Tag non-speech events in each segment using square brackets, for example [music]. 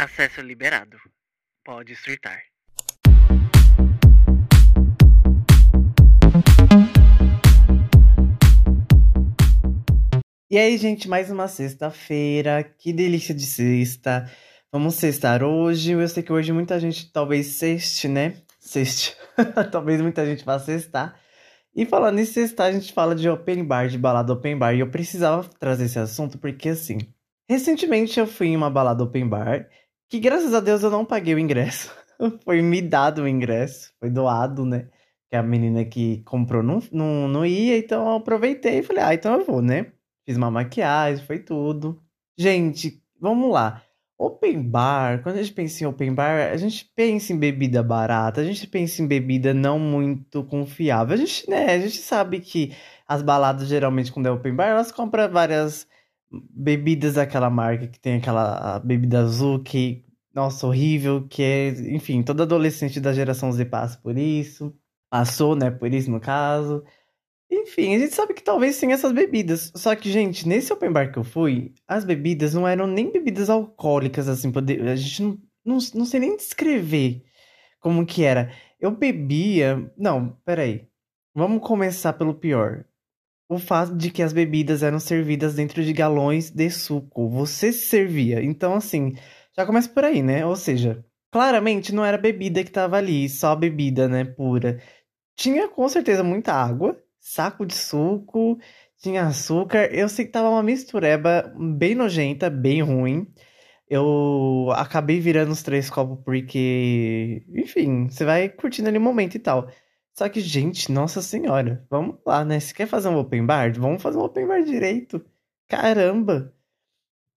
Acesso liberado. Pode surtar. E aí, gente, mais uma sexta-feira. Que delícia de sexta. Vamos sextar hoje. Eu sei que hoje muita gente talvez sexte, né? Sexte. [laughs] talvez muita gente vá sextar. E falando em sextar, a gente fala de open bar, de balada open bar. E eu precisava trazer esse assunto porque, assim, recentemente eu fui em uma balada open bar que, graças a Deus, eu não paguei o ingresso. [laughs] foi me dado o ingresso. Foi doado, né? Que a menina que comprou não, não, não ia, então eu aproveitei e falei, ah, então eu vou, né? Fiz uma maquiagem, foi tudo. Gente, vamos lá. Open bar, quando a gente pensa em open bar, a gente pensa em bebida barata, a gente pensa em bebida não muito confiável. A gente, né, a gente sabe que as baladas, geralmente, quando é open bar, elas compram várias bebidas daquela marca que tem aquela bebida azul que, nossa, horrível, que é, enfim, todo adolescente da geração Z passa por isso. Passou, né, por isso no caso. Enfim, a gente sabe que talvez tenha essas bebidas. Só que, gente, nesse open bar que eu fui, as bebidas não eram nem bebidas alcoólicas, assim, poder... a gente não, não, não sei nem descrever como que era. Eu bebia. Não, peraí. Vamos começar pelo pior. O fato de que as bebidas eram servidas dentro de galões de suco. Você se servia. Então, assim, já começa por aí, né? Ou seja, claramente não era bebida que tava ali, só bebida, né, pura. Tinha com certeza muita água saco de suco, tinha açúcar. Eu sei que tava uma mistureba bem nojenta, bem ruim. Eu acabei virando os três copos porque, enfim, você vai curtindo ali o momento e tal. Só que, gente, nossa senhora, vamos lá, né? Se quer fazer um open bar, vamos fazer um open bar direito. Caramba!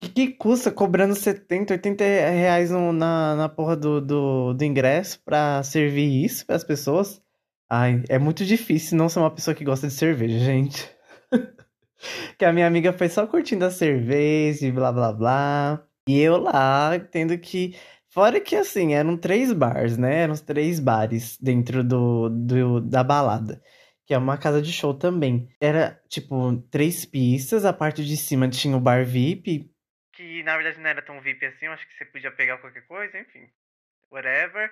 O que, que, custa cobrando 70, 80 reais no, na, na porra do, do, do ingresso pra servir isso para as pessoas? Ai, é muito difícil não ser uma pessoa que gosta de cerveja, gente. [laughs] que a minha amiga foi só curtindo a cerveja e blá blá blá. E eu lá, tendo que. Fora que assim, eram três bars, né? Eram três bares dentro do, do, da balada. Que é uma casa de show também. Era, tipo, três pistas. A parte de cima tinha o bar VIP. Que na verdade não era tão VIP assim. Eu acho que você podia pegar qualquer coisa, enfim. Whatever.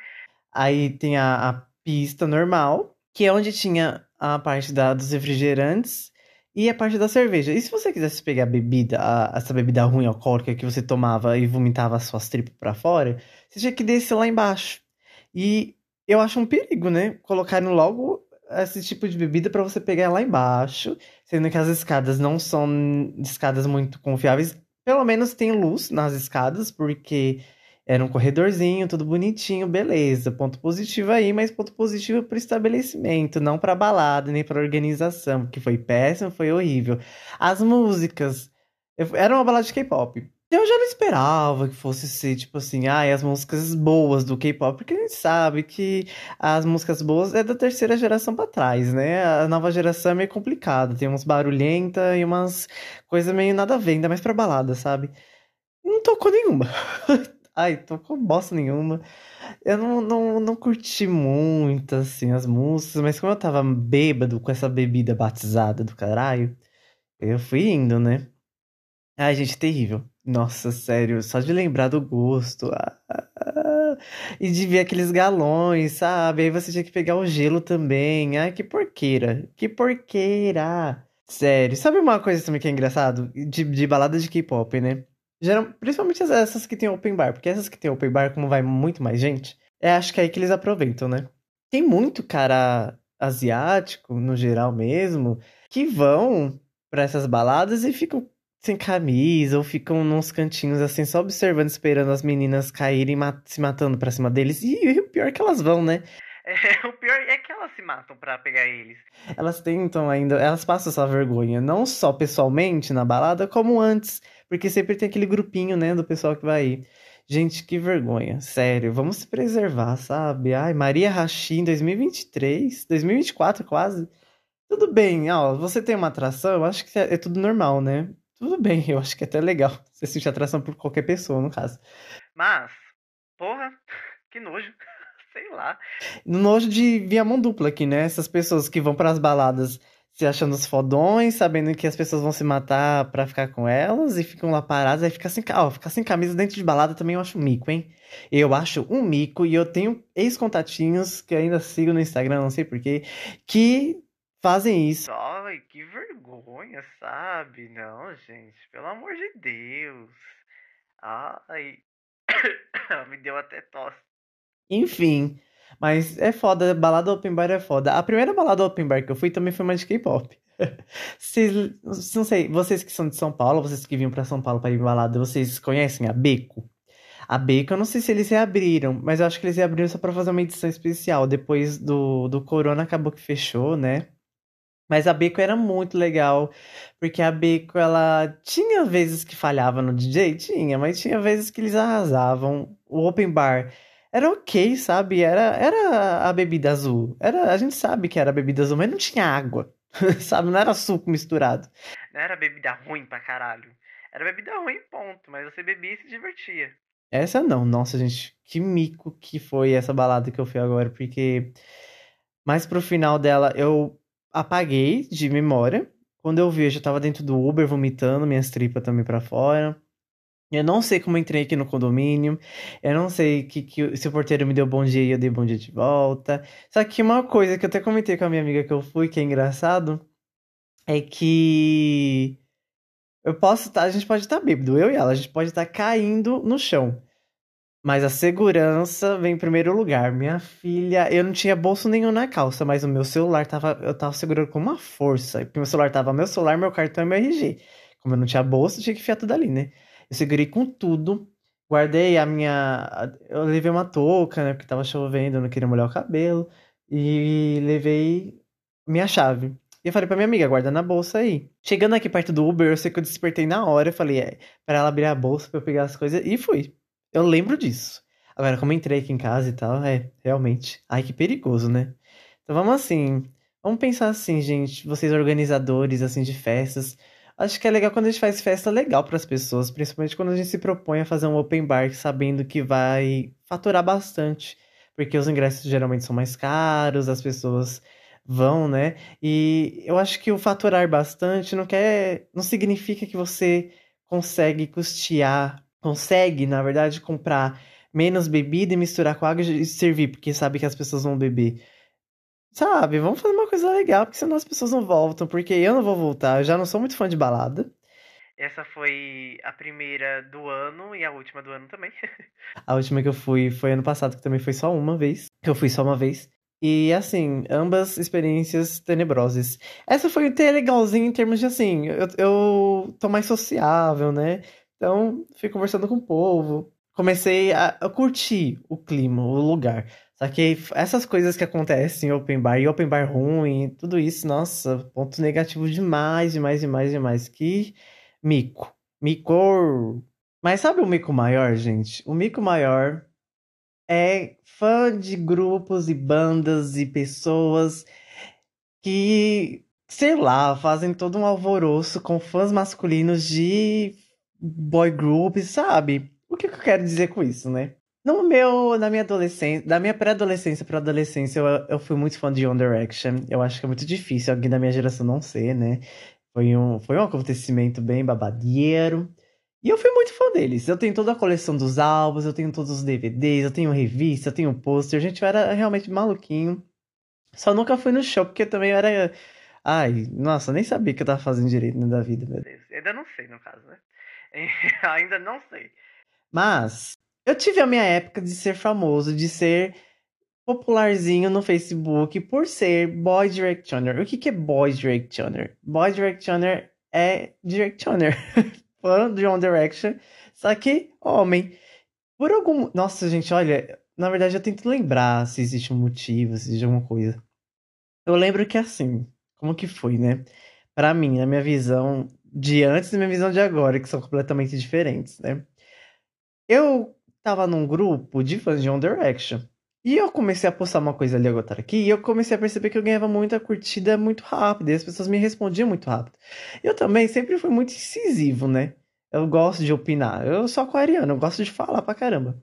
Aí tem a, a pista normal, que é onde tinha a parte da, dos refrigerantes e a parte da cerveja. E se você quisesse pegar a bebida, a, essa bebida ruim alcoólica que você tomava e vomitava as suas tripas para fora, você tinha que descer lá embaixo. E eu acho um perigo, né? Colocarem logo esse tipo de bebida para você pegar lá embaixo, sendo que as escadas não são escadas muito confiáveis. Pelo menos tem luz nas escadas, porque era um corredorzinho, tudo bonitinho, beleza. Ponto positivo aí, mas ponto positivo para estabelecimento, não para balada, nem para organização, que foi péssimo, foi horrível. As músicas. Era uma balada de K-pop. Eu já não esperava que fosse ser, tipo assim, ah, as músicas boas do K-pop, porque a gente sabe que as músicas boas é da terceira geração para trás, né? A nova geração é meio complicada, tem uns barulhenta e umas coisas meio nada a ver, ainda mais pra balada, sabe? Não tocou nenhuma. [laughs] Ai, tô com bosta nenhuma. Eu não, não, não curti muito, assim, as músicas, mas como eu tava bêbado com essa bebida batizada do caralho, eu fui indo, né? Ai, gente, terrível. Nossa, sério, só de lembrar do gosto. Ah, e de ver aqueles galões, sabe? Aí você tinha que pegar o gelo também. Ai, que porqueira. Que porqueira. Sério. Sabe uma coisa também que é engraçado? De, de balada de K-pop, né? Principalmente essas que tem open bar, porque essas que tem open bar, como vai muito mais gente, é acho que é aí que eles aproveitam, né? Tem muito cara asiático, no geral mesmo, que vão para essas baladas e ficam sem camisa ou ficam nos cantinhos assim, só observando, esperando as meninas caírem se matando pra cima deles. E o pior é que elas vão, né? É, [laughs] o pior é que elas se matam para pegar eles. Elas tentam ainda, elas passam essa vergonha, não só pessoalmente na balada, como antes. Porque sempre tem aquele grupinho, né, do pessoal que vai ir. Gente, que vergonha. Sério, vamos se preservar, sabe? Ai, Maria Rachi em 2023, 2024 quase. Tudo bem, ó, você tem uma atração, eu acho que é, é tudo normal, né? Tudo bem, eu acho que é até legal [laughs] você sentir atração por qualquer pessoa, no caso. Mas, porra, que nojo. Sei lá. No nojo de via mão dupla aqui, né? Essas pessoas que vão para as baladas se achando os fodões, sabendo que as pessoas vão se matar pra ficar com elas e ficam lá paradas, aí fica sem, ó, ficar sem camisa dentro de balada também eu acho um mico, hein? Eu acho um mico e eu tenho ex-contatinhos que ainda sigo no Instagram, não sei porquê, que fazem isso. Ai, que vergonha, sabe? Não, gente, pelo amor de Deus. Ai, [coughs] me deu até tosse. Enfim, mas é foda, balada open bar é foda. A primeira balada open bar que eu fui também foi uma de K-pop. [laughs] Vocês, não sei, vocês que são de São Paulo, vocês que vinham pra São Paulo pra ir balada, vocês conhecem a Beco? A Beco, eu não sei se eles reabriram, mas eu acho que eles reabriram só pra fazer uma edição especial. Depois do, do Corona acabou que fechou, né? Mas a Beco era muito legal, porque a Beco, ela tinha vezes que falhava no DJ, tinha, mas tinha vezes que eles arrasavam. O open bar era ok, sabe? Era, era a bebida azul. Era, a gente sabe que era bebida azul, mas não tinha água, [laughs] sabe? Não era suco misturado. Não era bebida ruim pra caralho. Era bebida ruim, ponto. Mas você bebia e se divertia. Essa não, nossa, gente, que mico que foi essa balada que eu fui agora, porque mais pro final dela eu apaguei de memória. Quando eu vi, eu já tava dentro do Uber vomitando, minhas tripas também para fora. Eu não sei como entrei aqui no condomínio. Eu não sei que, que, se o porteiro me deu bom dia e eu dei bom dia de volta. Só que uma coisa que eu até comentei com a minha amiga que eu fui, que é engraçado, é que eu posso estar, tá, a gente pode estar tá bêbado, eu e ela, a gente pode estar tá caindo no chão. Mas a segurança vem em primeiro lugar. Minha filha, eu não tinha bolso nenhum na calça, mas o meu celular tava, eu tava segurando com uma força. Porque meu celular tava meu celular, meu cartão e meu RG. Como eu não tinha bolso, tinha que enfiar tudo ali, né? Eu segurei com tudo. Guardei a minha. Eu levei uma touca, né? Porque tava chovendo, eu não queria molhar o cabelo. E levei minha chave. E eu falei pra minha amiga, guarda na bolsa aí. Chegando aqui perto do Uber, eu sei que eu despertei na hora. Eu falei, é, pra ela abrir a bolsa pra eu pegar as coisas. E fui. Eu lembro disso. Agora, como eu entrei aqui em casa e tal, é, realmente. Ai, que perigoso, né? Então vamos assim. Vamos pensar assim, gente. Vocês organizadores, assim, de festas. Acho que é legal quando a gente faz festa legal para as pessoas, principalmente quando a gente se propõe a fazer um open bar sabendo que vai faturar bastante, porque os ingressos geralmente são mais caros, as pessoas vão, né? E eu acho que o faturar bastante não quer, não significa que você consegue custear consegue, na verdade, comprar menos bebida e misturar com água e servir, porque sabe que as pessoas vão beber. Sabe, vamos fazer uma coisa legal, porque senão as pessoas não voltam, porque eu não vou voltar, eu já não sou muito fã de balada. Essa foi a primeira do ano e a última do ano também. [laughs] a última que eu fui foi ano passado, que também foi só uma vez. Que eu fui só uma vez. E assim, ambas experiências tenebrosas. Essa foi até legalzinha em termos de assim, eu, eu tô mais sociável, né? Então, fui conversando com o povo. Comecei a, a curtir o clima, o lugar. Só que essas coisas que acontecem em open bar e open bar ruim, tudo isso, nossa, ponto negativo demais, demais, demais, demais. Que mico. Mico. Mas sabe o mico maior, gente? O mico maior é fã de grupos e bandas e pessoas que, sei lá, fazem todo um alvoroço com fãs masculinos de boy group, sabe? O que eu quero dizer com isso, né? No meu, na minha adolescência, da minha pré-adolescência para adolescência, eu, eu fui muito fã de One Direction. Eu acho que é muito difícil alguém da minha geração não ser, né? Foi um, foi um acontecimento bem babadeiro. E eu fui muito fã deles. Eu tenho toda a coleção dos álbuns, eu tenho todos os DVDs, eu tenho revista, eu tenho pôster. Gente, eu era realmente maluquinho. Só nunca fui no show, porque também eu era. Ai, nossa, nem sabia que eu tava fazendo direito né, da vida, meu Deus. Ainda não sei, no caso, né? [laughs] Ainda não sei. Mas eu tive a minha época de ser famoso, de ser popularzinho no Facebook por ser boy directioner. O que, que é boy directioner? Boy directioner é directioner. [laughs] Fã de One Direction, só que homem. Por algum. Nossa, gente, olha. Na verdade, eu tento lembrar se existe um motivo, se existe alguma coisa. Eu lembro que assim, como que foi, né? Pra mim, na minha visão, de antes e minha visão de agora, que são completamente diferentes, né? Eu tava num grupo de fãs de One Direction. E eu comecei a postar uma coisa ali, agora aqui, e eu comecei a perceber que eu ganhava muita curtida muito rápido, e as pessoas me respondiam muito rápido. Eu também sempre fui muito incisivo, né? Eu gosto de opinar. Eu sou aquariano, eu gosto de falar pra caramba.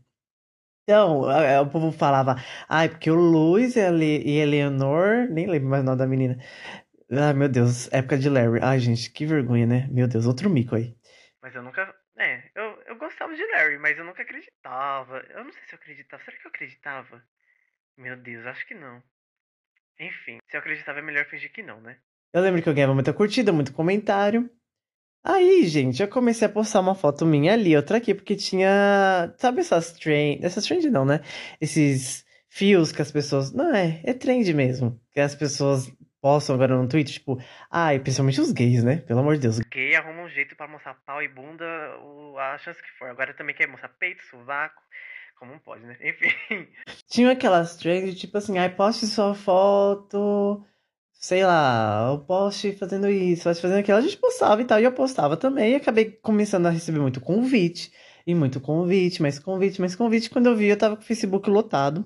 Então, o povo falava, ai, ah, porque o Luiz e a Eleanor, nem lembro mais o nome da menina, Ah, meu Deus, época de Larry. Ai, gente, que vergonha, né? Meu Deus, outro mico aí. Mas eu nunca. É, eu, eu gostava de Larry, mas eu nunca acreditava. Eu não sei se eu acreditava. Será que eu acreditava? Meu Deus, acho que não. Enfim, se eu acreditava é melhor fingir que não, né? Eu lembro que eu ganhava muita curtida, muito comentário. Aí, gente, eu comecei a postar uma foto minha ali, outra aqui, porque tinha. Sabe essas trend. Essas trend não, né? Esses fios que as pessoas. Não, é, é trend mesmo. Que as pessoas postam agora no Twitter, tipo, ai, principalmente os gays, né? Pelo amor de Deus. Gay arruma um jeito pra mostrar pau e bunda o, a chance que for. Agora também quer mostrar peito, sovaco. Como não pode, né? [laughs] Enfim. Tinha aquelas trends, tipo assim, ai, poste sua foto. Sei lá, eu poste fazendo isso, poste fazendo aquilo. A gente postava e tal, e eu postava também. E acabei começando a receber muito convite. E muito convite, mais convite, mais convite. Quando eu vi, eu tava com o Facebook lotado.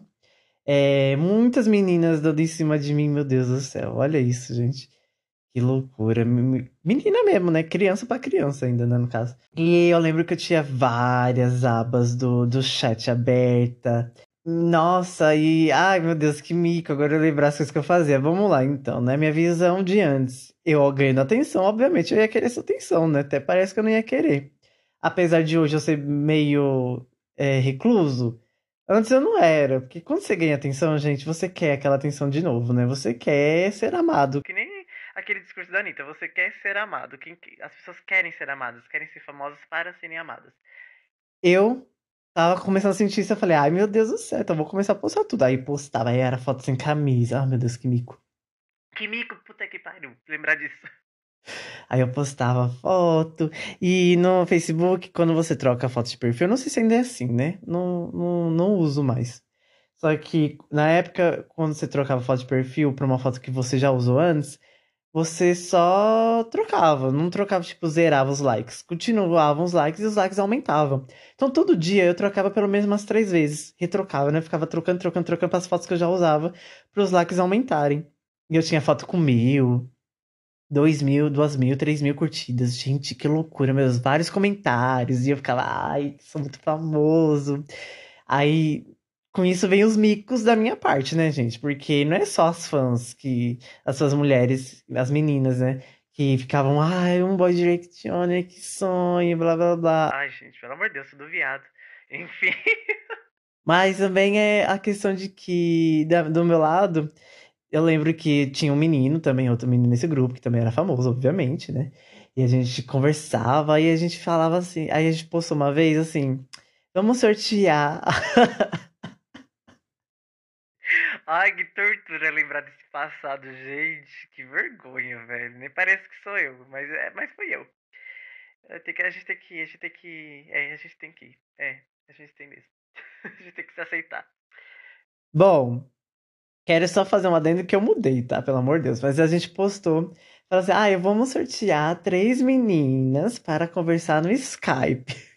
É, muitas meninas dando em cima de mim, meu Deus do céu. Olha isso, gente. Que loucura. Menina mesmo, né? Criança para criança ainda, né, no caso. E eu lembro que eu tinha várias abas do, do chat aberta. Nossa, e. Ai, meu Deus, que mico. Agora eu lembrar as coisas que eu fazia. Vamos lá, então, né? Minha visão de antes. Eu ganhando atenção, obviamente, eu ia querer essa atenção, né? Até parece que eu não ia querer. Apesar de hoje eu ser meio é, recluso. Antes eu não era, porque quando você ganha atenção, gente, você quer aquela atenção de novo, né? Você quer ser amado. Que nem aquele discurso da Anitta, você quer ser amado. Quem, as pessoas querem ser amadas, querem ser famosas para serem amadas. Eu tava começando a sentir isso, eu falei, ai meu Deus do céu, então vou começar a postar tudo. Aí postava, aí era foto sem camisa. Ai meu Deus, que mico. Que mico, puta que pariu, lembrar disso. Aí eu postava foto. E no Facebook, quando você troca foto de perfil, não sei se ainda é assim, né? Não, não, não uso mais. Só que na época, quando você trocava foto de perfil pra uma foto que você já usou antes, você só trocava. Não trocava, tipo, zerava os likes. Continuavam os likes e os likes aumentavam. Então todo dia eu trocava pelo menos umas três vezes. Retrocava, né? Ficava trocando, trocando, trocando as fotos que eu já usava, para os likes aumentarem. E eu tinha foto com mil, dois mil, duas mil, três mil curtidas. Gente, que loucura, meus vários comentários. E eu ficava, ai, sou muito famoso. Aí, com isso vem os micos da minha parte, né, gente? Porque não é só as fãs que. As suas mulheres, as meninas, né? Que ficavam, ai, um boy directioner, que sonho, blá blá blá. Ai, gente, pelo amor de Deus, tudo viado. [laughs] Enfim. Mas também é a questão de que, do meu lado, eu lembro que tinha um menino também, outro menino nesse grupo, que também era famoso, obviamente, né? E a gente conversava e a gente falava assim. Aí a gente postou uma vez assim: vamos sortear. [laughs] Ai, que tortura lembrar desse passado, gente. Que vergonha, velho. Nem parece que sou eu, mas, é, mas foi eu. Tem que, a gente tem que a gente tem que. É, a gente tem que ir. É, a gente tem mesmo. [laughs] a gente tem que se aceitar. Bom, Quero só fazer uma adendo que eu mudei, tá? Pelo amor de Deus. Mas a gente postou. Falou assim: ah, vamos sortear três meninas para conversar no Skype. [laughs]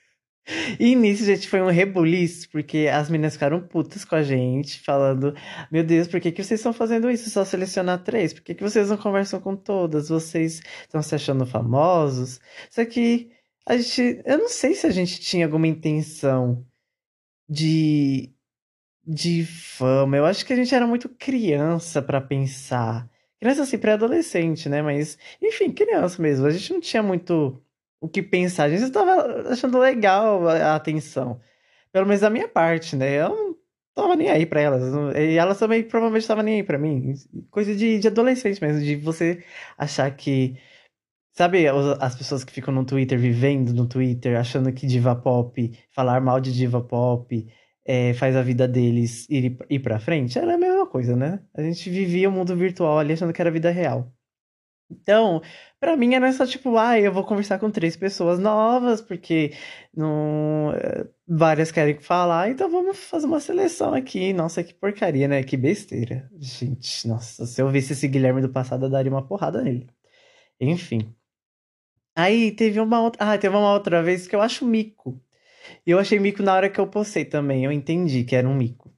E nisso, gente, foi um rebuliço, porque as meninas ficaram putas com a gente, falando: Meu Deus, por que, que vocês estão fazendo isso? Só selecionar três? Por que, que vocês não conversam com todas? Vocês estão se achando famosos? Só que a gente. Eu não sei se a gente tinha alguma intenção de de fama. Eu acho que a gente era muito criança para pensar. Criança assim, pré-adolescente, né? Mas, enfim, criança mesmo. A gente não tinha muito o que pensar. A gente estava achando legal a atenção. Pelo menos da minha parte, né? Eu não tava nem aí pra elas. E elas também provavelmente estavam nem aí pra mim. Coisa de, de adolescente mesmo, de você achar que. Sabe as pessoas que ficam no Twitter, vivendo no Twitter, achando que diva pop, falar mal de diva pop é, faz a vida deles ir, ir pra frente, era a mesma coisa, né? A gente vivia o mundo virtual ali achando que era vida real. Então, para mim era só tipo, ah, eu vou conversar com três pessoas novas, porque não, eh, várias querem falar, então vamos fazer uma seleção aqui. Nossa, que porcaria, né? Que besteira. Gente, nossa, se eu visse esse Guilherme do passado, eu daria uma porrada nele. Enfim. Aí teve uma outra. Ah, teve uma outra vez que eu acho mico. E eu achei mico na hora que eu postei também. Eu entendi que era um mico.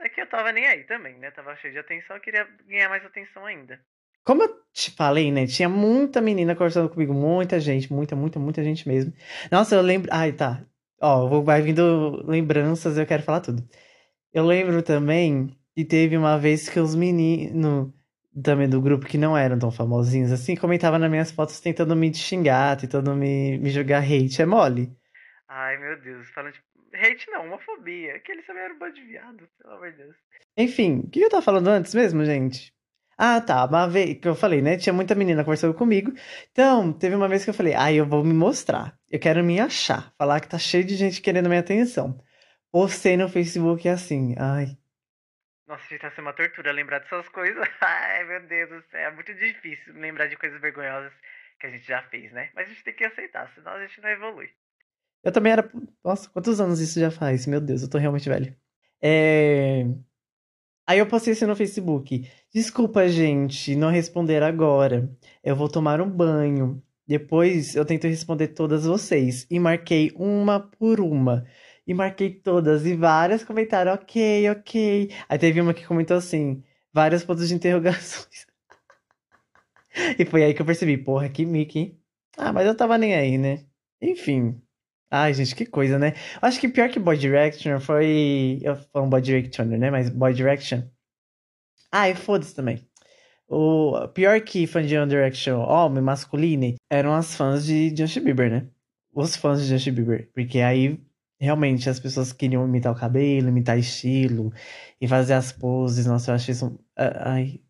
É que eu tava nem aí também, né? Tava cheio de atenção, eu queria ganhar mais atenção ainda. Como eu te falei, né? Tinha muita menina conversando comigo, muita gente, muita, muita, muita gente mesmo. Nossa, eu lembro. Ai, tá. Ó, vai vindo lembranças, eu quero falar tudo. Eu lembro também que teve uma vez que os meninos. também do grupo que não eram tão famosinhos assim, comentava nas minhas fotos tentando me xingar, tentando me, me jogar hate. É mole? Ai, meu Deus, falando de hate não, homofobia. Que eles também eram um bando de viado, pelo amor de Deus. Enfim, o que eu tava falando antes mesmo, gente? Ah, tá. Uma vez que eu falei, né? Tinha muita menina conversando comigo. Então, teve uma vez que eu falei, ai, eu vou me mostrar. Eu quero me achar. Falar que tá cheio de gente querendo minha atenção. Postei no Facebook assim, ai. Nossa, gente, tá sendo uma tortura lembrar dessas coisas. [laughs] Ai, meu Deus do céu. É muito difícil lembrar de coisas vergonhosas que a gente já fez, né? Mas a gente tem que aceitar, senão a gente não evolui. Eu também era. Nossa, quantos anos isso já faz? Meu Deus, eu tô realmente velho. É. Aí eu postei isso no Facebook. Desculpa, gente, não responder agora. Eu vou tomar um banho. Depois eu tento responder todas vocês. E marquei uma por uma. E marquei todas. E várias comentaram, ok, ok. Aí teve uma que comentou assim: vários pontos de interrogações. [laughs] e foi aí que eu percebi, porra, que mic, hein? Ah, mas eu tava nem aí, né? Enfim. Ai, gente, que coisa, né? Acho que pior que Boy Direction foi. Eu falo Boy Direction, né? Mas Boy Direction. Ai, foda-se também. O pior que fã de One Direction, homem, masculino, eram as fãs de Justin Bieber, né? Os fãs de Justin Bieber. Porque aí, realmente, as pessoas queriam imitar o cabelo, imitar estilo e fazer as poses. Nossa, eu achei isso. Ai.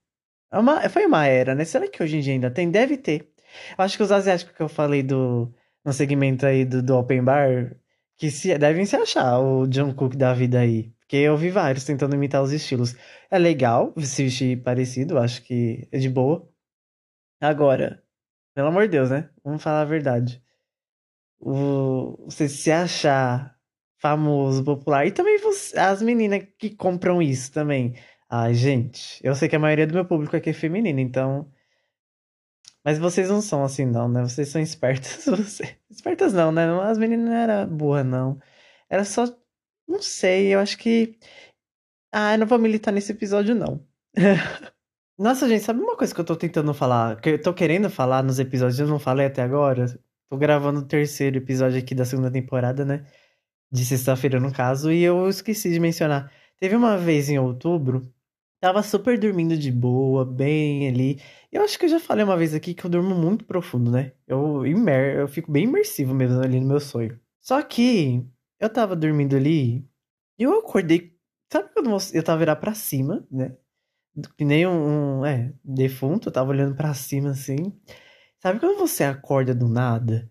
É uma... Foi uma era, né? Será que hoje em dia ainda tem? Deve ter. Eu acho que os asiáticos que eu falei do no segmento aí do, do Open Bar, que se, devem se achar o John Cook da vida aí. Porque eu vi vários tentando imitar os estilos. É legal se vestir parecido, acho que é de boa. Agora, pelo amor de Deus, né? Vamos falar a verdade. O, você se achar famoso, popular. E também você, as meninas que compram isso também. Ai, gente, eu sei que a maioria do meu público aqui é feminino, então mas vocês não são assim, não, né? Vocês são espertas. [laughs] Espertas não, né? As meninas não eram boas, não. Era só. Não sei, eu acho que. Ah, eu não vou militar nesse episódio, não. [laughs] Nossa, gente, sabe uma coisa que eu tô tentando falar? Que eu tô querendo falar nos episódios, eu não falei até agora. Tô gravando o terceiro episódio aqui da segunda temporada, né? De sexta-feira, no caso, e eu esqueci de mencionar. Teve uma vez em outubro Tava super dormindo de boa, bem ali. Eu acho que eu já falei uma vez aqui que eu durmo muito profundo, né? Eu, imer... eu fico bem imersivo mesmo ali no meu sonho. Só que eu tava dormindo ali e eu acordei. Sabe quando eu tava virar pra cima, né? Que nem um, um é, defunto, eu tava olhando para cima assim. Sabe quando você acorda do nada?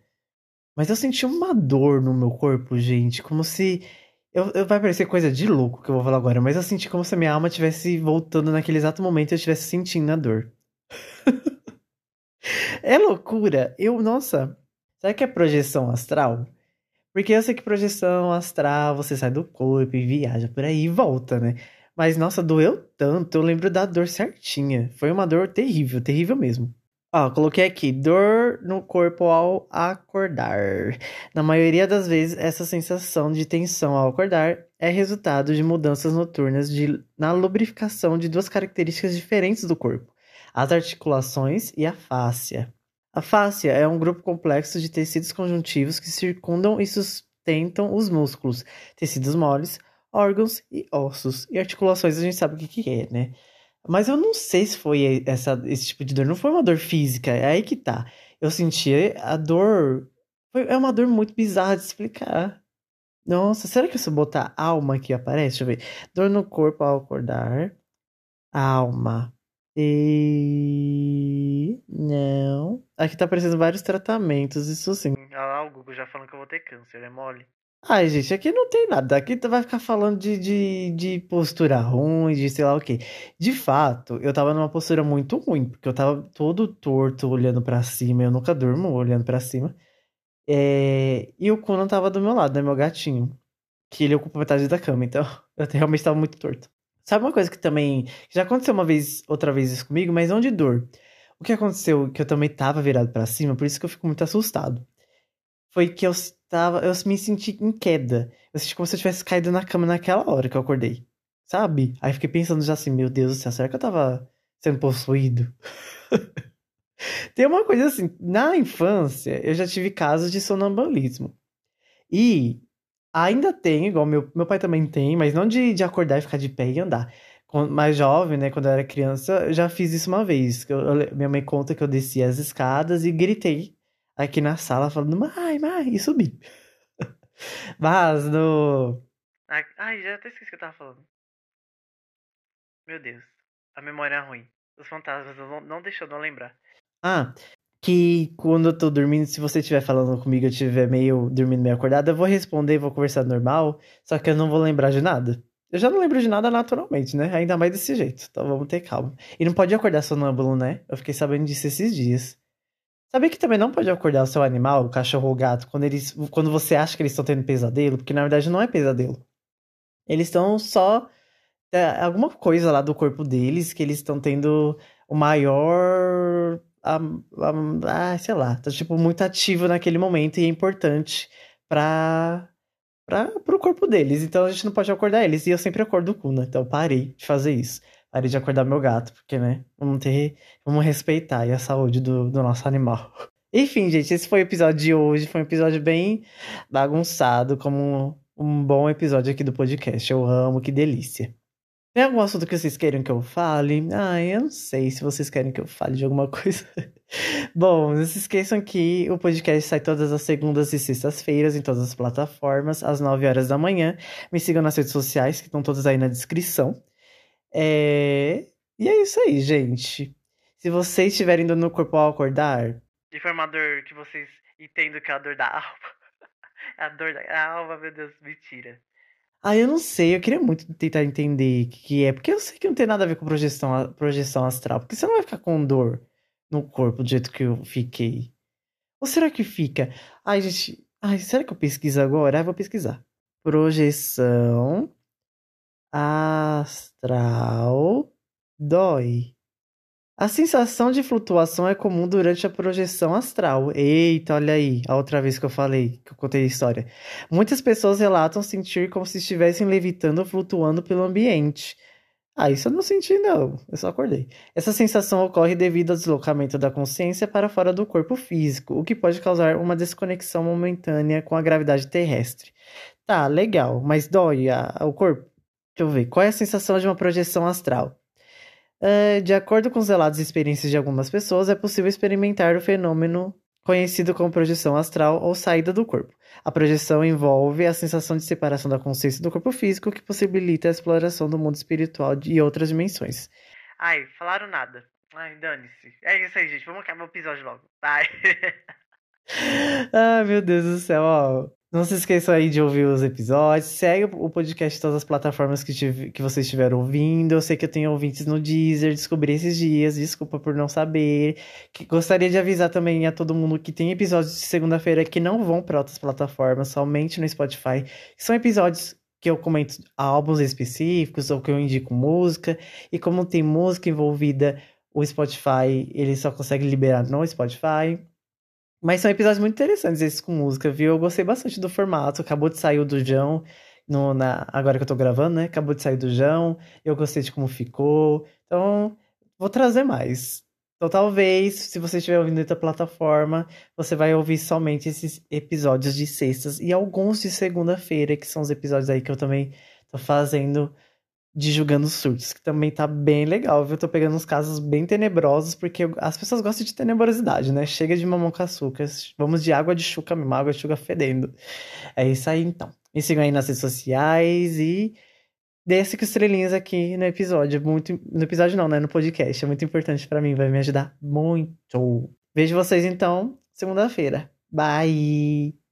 Mas eu senti uma dor no meu corpo, gente, como se eu, eu, vai parecer coisa de louco que eu vou falar agora, mas eu senti como se a minha alma estivesse voltando naquele exato momento e eu estivesse sentindo a dor. [laughs] é loucura. Eu, nossa, sabe que é projeção astral? Porque eu sei que projeção astral, você sai do corpo e viaja por aí e volta, né? Mas, nossa, doeu tanto. Eu lembro da dor certinha. Foi uma dor terrível, terrível mesmo. Ó, coloquei aqui, dor no corpo ao acordar. Na maioria das vezes, essa sensação de tensão ao acordar é resultado de mudanças noturnas de, na lubrificação de duas características diferentes do corpo: as articulações e a fáscia. A fáscia é um grupo complexo de tecidos conjuntivos que circundam e sustentam os músculos, tecidos moles, órgãos e ossos. E articulações a gente sabe o que, que é, né? Mas eu não sei se foi essa, esse tipo de dor. Não foi uma dor física, é aí que tá. Eu senti a dor. Foi, é uma dor muito bizarra de explicar. Nossa, será que se eu botar alma aqui aparece? Deixa eu ver. Dor no corpo ao acordar. Alma. E. Não. Aqui tá aparecendo vários tratamentos, isso sim. Olha lá, o Google já falando que eu vou ter câncer, é mole. Ai, gente, aqui não tem nada. Aqui tu vai ficar falando de, de, de postura ruim, de sei lá o quê. De fato, eu tava numa postura muito ruim, porque eu tava todo torto olhando pra cima. Eu nunca durmo olhando pra cima. É... E o Conan tava do meu lado, né? Meu gatinho. Que ele ocupa metade da cama, então [laughs] eu realmente tava muito torto. Sabe uma coisa que também. Já aconteceu uma vez, outra vez isso comigo, mas não de dor. O que aconteceu, que eu também tava virado para cima, por isso que eu fico muito assustado. Foi que eu tava, eu me senti em queda. Eu senti como se eu tivesse caído na cama naquela hora que eu acordei. Sabe? Aí fiquei pensando já assim, meu Deus do céu, será que eu tava sendo possuído? [laughs] Tem uma coisa assim, na infância eu já tive casos de sonambulismo. E ainda tem, igual meu, meu pai também tem, mas não de, de acordar e ficar de pé e andar. mais jovem, né, quando eu era criança, eu já fiz isso uma vez. Eu, eu, minha mãe conta que eu desci as escadas e gritei aqui na sala falando, mãe, mãe, e subi. [laughs] Mas no. Ai, já até esqueci o que eu tava falando. Meu Deus. A memória é ruim. Os fantasmas não, não deixou de eu lembrar. Ah, que quando eu tô dormindo, se você estiver falando comigo, eu estiver meio dormindo meio acordado, eu vou responder, vou conversar normal, só que eu não vou lembrar de nada. Eu já não lembro de nada naturalmente, né? Ainda mais desse jeito. Então vamos ter calma. E não pode acordar sonâmbulo, né? Eu fiquei sabendo disso esses dias. Sabia que também não pode acordar o seu animal, o cachorro ou o gato, quando, eles, quando você acha que eles estão tendo pesadelo, porque na verdade não é pesadelo. Eles estão só. É, alguma coisa lá do corpo deles que eles estão tendo o maior. Ah, sei lá, tá tipo muito ativo naquele momento e é importante para para o corpo deles. Então a gente não pode acordar eles. E eu sempre acordo o Kuna. Então parei de fazer isso. Parei de acordar meu gato, porque, né? Vamos ter. Vamos respeitar a saúde do, do nosso animal. [laughs] Enfim, gente, esse foi o episódio de hoje. Foi um episódio bem bagunçado, como um, um bom episódio aqui do podcast. Eu amo, que delícia. Tem algum assunto que vocês querem que eu fale? Ah, eu não sei se vocês querem que eu fale de alguma [laughs] coisa. Bom, não se esqueçam que o podcast sai todas as segundas e sextas-feiras em todas as plataformas, às 9 horas da manhã. Me sigam nas redes sociais, que estão todas aí na descrição. É... E é isso aí, gente. Se vocês estiverem dando no corpo ao acordar. Informador que vocês entendem que é a dor da [laughs] alma. a dor da alma, meu Deus, mentira. Ah, eu não sei, eu queria muito tentar entender o que, que é, porque eu sei que não tem nada a ver com projeção, projeção astral, porque você não vai ficar com dor no corpo do jeito que eu fiquei. Ou será que fica? Ai, gente, ai, será que eu pesquiso agora? Ah, vou pesquisar. Projeção astral dói. A sensação de flutuação é comum durante a projeção astral. Eita, olha aí, a outra vez que eu falei, que eu contei a história. Muitas pessoas relatam sentir como se estivessem levitando ou flutuando pelo ambiente. Ah, isso eu não senti, não. Eu só acordei. Essa sensação ocorre devido ao deslocamento da consciência para fora do corpo físico, o que pode causar uma desconexão momentânea com a gravidade terrestre. Tá, legal, mas dói a, o corpo? Deixa eu ver. Qual é a sensação de uma projeção astral? Uh, de acordo com os relatos e experiências de algumas pessoas, é possível experimentar o fenômeno conhecido como projeção astral ou saída do corpo. A projeção envolve a sensação de separação da consciência do corpo físico que possibilita a exploração do mundo espiritual e outras dimensões. Ai, falaram nada. Ai, dane-se. É isso aí, gente. Vamos acabar o episódio logo. Vai. [laughs] Ai, meu Deus do céu, ó. Não se esqueçam aí de ouvir os episódios. Segue o podcast em todas as plataformas que, tive, que vocês estiveram ouvindo. Eu sei que eu tenho ouvintes no Deezer, descobri esses dias, desculpa por não saber. Que gostaria de avisar também a todo mundo que tem episódios de segunda-feira que não vão para outras plataformas, somente no Spotify. São episódios que eu comento álbuns específicos ou que eu indico música. E como tem música envolvida, o Spotify ele só consegue liberar no Spotify. Mas são episódios muito interessantes esses com música, viu? Eu gostei bastante do formato. Acabou de sair o do João, no, na, agora que eu tô gravando, né? Acabou de sair do João. Eu gostei de como ficou. Então, vou trazer mais. Então, talvez, se você estiver ouvindo outra plataforma, você vai ouvir somente esses episódios de sextas e alguns de segunda-feira, que são os episódios aí que eu também tô fazendo de Julgando Surtos, que também tá bem legal, viu? Tô pegando uns casos bem tenebrosos, porque as pessoas gostam de tenebrosidade, né? Chega de mamão com açúcar, vamos de água de chuca mesmo, água de chuca fedendo. É isso aí, então. Me sigam aí nas redes sociais e desce com estrelinhas aqui no episódio. Muito, no episódio não, né? No podcast. É muito importante para mim, vai me ajudar muito. Vejo vocês, então, segunda-feira. Bye!